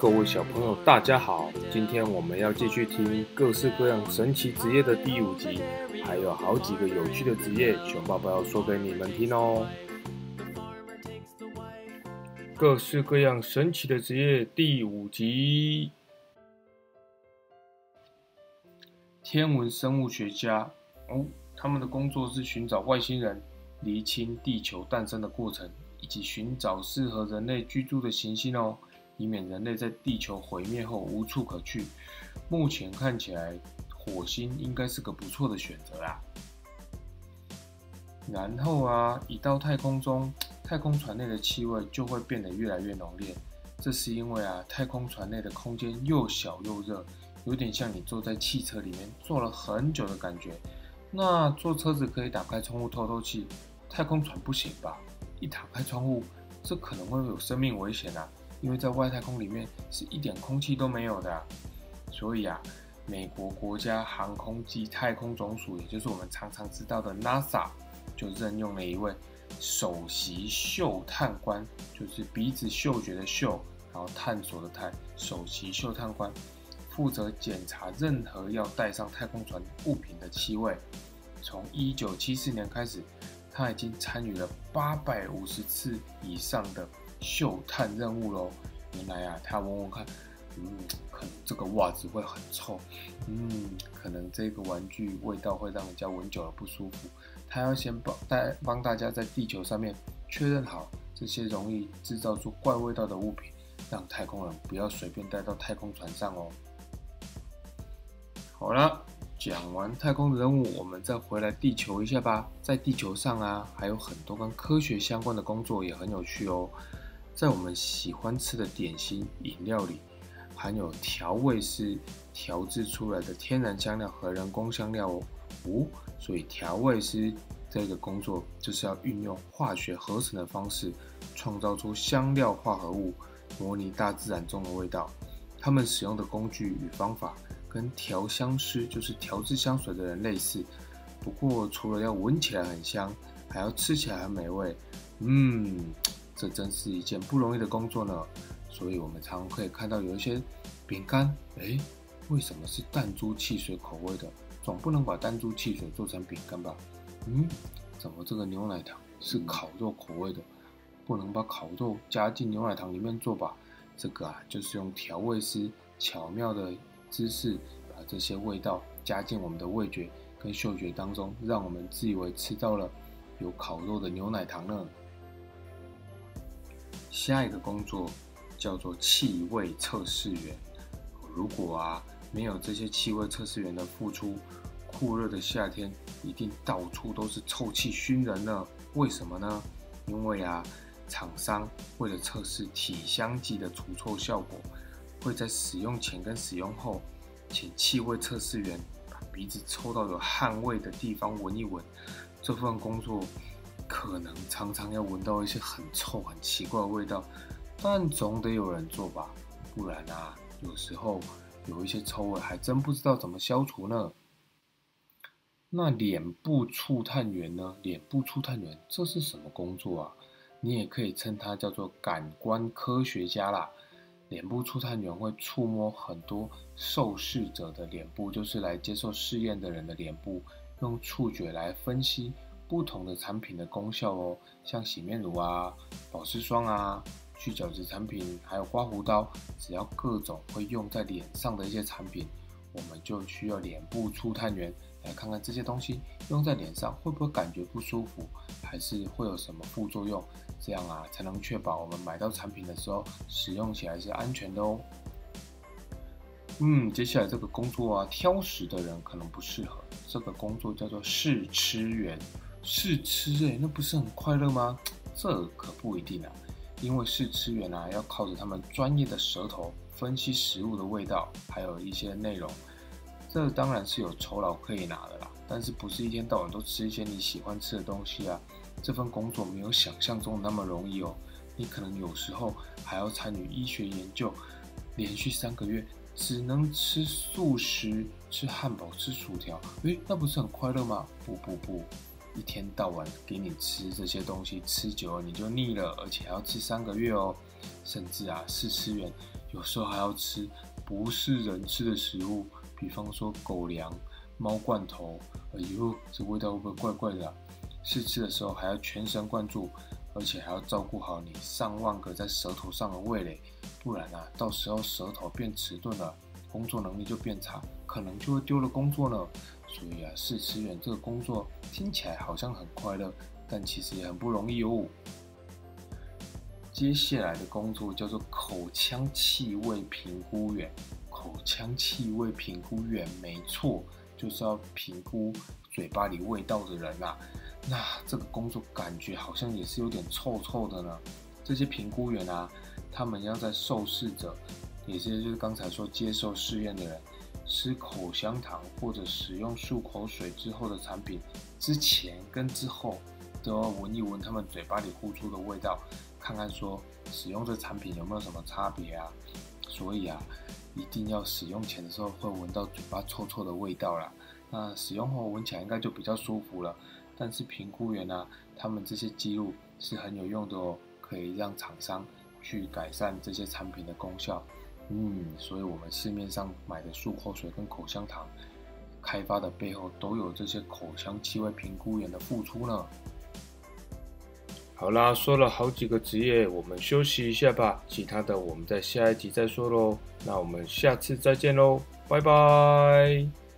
各位小朋友，大家好！今天我们要继续听各式各样神奇职业的第五集，还有好几个有趣的职业，熊爸爸要说给你们听哦。各式各样神奇的职业第五集，天文生物学家哦，他们的工作是寻找外星人，厘清地球诞生的过程，以及寻找适合人类居住的行星哦。以免人类在地球毁灭后无处可去。目前看起来，火星应该是个不错的选择啦。然后啊，一到太空中，太空船内的气味就会变得越来越浓烈。这是因为啊，太空船内的空间又小又热，有点像你坐在汽车里面坐了很久的感觉。那坐车子可以打开窗户透透气，太空船不行吧？一打开窗户，这可能会有生命危险啊！因为在外太空里面是一点空气都没有的，所以啊，美国国家航空及太空总署，也就是我们常常知道的 NASA，就任用了一位首席嗅探官，就是鼻子嗅觉的嗅，然后探索的探，首席嗅探官，负责检查任何要带上太空船物品的气味。从一九七四年开始，他已经参与了八百五十次以上的。嗅探任务喽！原来啊，他闻闻看，嗯，可能这个袜子会很臭，嗯，可能这个玩具味道会让人家闻久了不舒服。他要先帮大帮大家在地球上面确认好这些容易制造出怪味道的物品，让太空人不要随便带到太空船上哦。好了，讲完太空的任务，我们再回来地球一下吧。在地球上啊，还有很多跟科学相关的工作也很有趣哦。在我们喜欢吃的点心、饮料里，含有调味师调制出来的天然香料和人工香料哦。哦，所以调味师这个工作就是要运用化学合成的方式，创造出香料化合物，模拟大自然中的味道。他们使用的工具与方法跟调香师，就是调制香水的人类似。不过，除了要闻起来很香，还要吃起来很美味。嗯。这真是一件不容易的工作呢，所以我们常可以看到有一些饼干，哎，为什么是弹珠汽水口味的？总不能把弹珠汽水做成饼干吧？嗯，怎么这个牛奶糖是烤肉口味的？不能把烤肉加进牛奶糖里面做吧？这个啊，就是用调味师巧妙的姿势，把这些味道加进我们的味觉跟嗅觉当中，让我们自以为吃到了有烤肉的牛奶糖呢。下一个工作叫做气味测试员。如果啊没有这些气味测试员的付出，酷热的夏天一定到处都是臭气熏人呢。为什么呢？因为啊，厂商为了测试体香剂的除臭效果，会在使用前跟使用后，请气味测试员把鼻子抽到有汗味的地方闻一闻。这份工作。可能常常要闻到一些很臭、很奇怪的味道，但总得有人做吧，不然啊，有时候有一些臭味还真不知道怎么消除呢。那脸部触探员呢？脸部触探员这是什么工作啊？你也可以称它叫做感官科学家啦。脸部触探员会触摸很多受试者的脸部，就是来接受试验的人的脸部，用触觉来分析。不同的产品的功效哦，像洗面乳啊、保湿霜啊、去角质产品，还有刮胡刀，只要各种会用在脸上的一些产品，我们就需要脸部触探员来看看这些东西用在脸上会不会感觉不舒服，还是会有什么副作用，这样啊才能确保我们买到产品的时候使用起来是安全的哦。嗯，接下来这个工作啊，挑食的人可能不适合，这个工作叫做试吃员。试吃诶，那不是很快乐吗？这可不一定啊，因为试吃员啊要靠着他们专业的舌头分析食物的味道，还有一些内容。这当然是有酬劳可以拿的啦，但是不是一天到晚都吃一些你喜欢吃的东西啊？这份工作没有想象中那么容易哦，你可能有时候还要参与医学研究，连续三个月只能吃素食，吃汉堡，吃薯条，诶，那不是很快乐吗？不不不。一天到晚给你吃这些东西，吃久了你就腻了，而且还要吃三个月哦。甚至啊，试吃员有时候还要吃不是人吃的食物，比方说狗粮、猫罐头。哎呦，这味道会不会怪怪的？试吃的时候还要全神贯注，而且还要照顾好你上万个在舌头上的味蕾，不然啊，到时候舌头变迟钝了，工作能力就变差，可能就会丢了工作呢。所以啊，试吃员这个工作听起来好像很快乐，但其实也很不容易哦。接下来的工作叫做口腔气味评估员。口腔气味评估员，没错，就是要评估嘴巴里味道的人啊。那这个工作感觉好像也是有点臭臭的呢。这些评估员啊，他们要在受试者，也就是刚才说接受试验的人，吃口香糖或者使用漱口水之后的产品之前跟之后，都要闻一闻他们嘴巴里呼出的味道。看看说使用这产品有没有什么差别啊？所以啊，一定要使用前的时候会闻到嘴巴臭臭的味道啦。那使用后闻起来应该就比较舒服了。但是评估员呢，他们这些记录是很有用的哦，可以让厂商去改善这些产品的功效。嗯，所以我们市面上买的漱口水跟口香糖，开发的背后都有这些口腔气味评估员的付出呢。好啦，说了好几个职业，我们休息一下吧。其他的我们在下一集再说喽。那我们下次再见喽，拜拜。